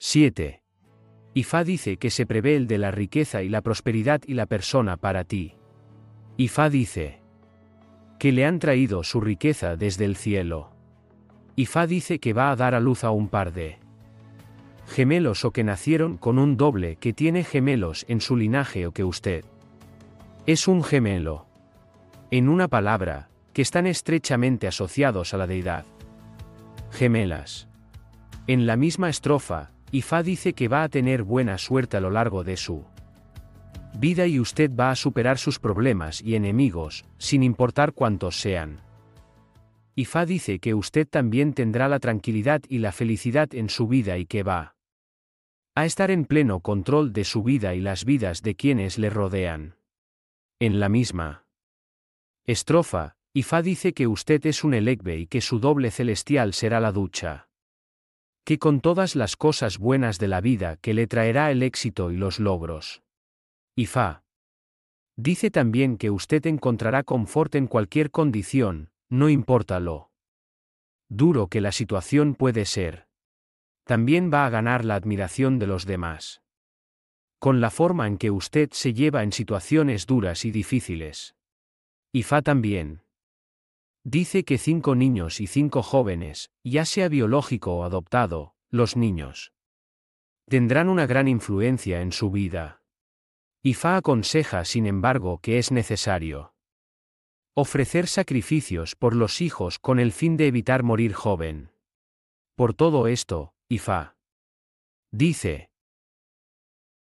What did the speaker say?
7. Ifá dice que se prevé el de la riqueza y la prosperidad y la persona para ti. Ifá dice que le han traído su riqueza desde el cielo. Ifá dice que va a dar a luz a un par de gemelos o que nacieron con un doble que tiene gemelos en su linaje o que usted es un gemelo. En una palabra, que están estrechamente asociados a la deidad. Gemelas. En la misma estrofa, Ifá dice que va a tener buena suerte a lo largo de su vida y usted va a superar sus problemas y enemigos, sin importar cuántos sean. Ifá dice que usted también tendrá la tranquilidad y la felicidad en su vida y que va a estar en pleno control de su vida y las vidas de quienes le rodean. En la misma estrofa, Ifá dice que usted es un elegbe y que su doble celestial será la ducha. Que con todas las cosas buenas de la vida que le traerá el éxito y los logros. Ifá. Dice también que usted encontrará confort en cualquier condición, no importa lo duro que la situación puede ser. También va a ganar la admiración de los demás con la forma en que usted se lleva en situaciones duras y difíciles. Fa también. Dice que cinco niños y cinco jóvenes, ya sea biológico o adoptado, los niños, tendrán una gran influencia en su vida. Fa aconseja, sin embargo, que es necesario ofrecer sacrificios por los hijos con el fin de evitar morir joven. Por todo esto, Fa dice,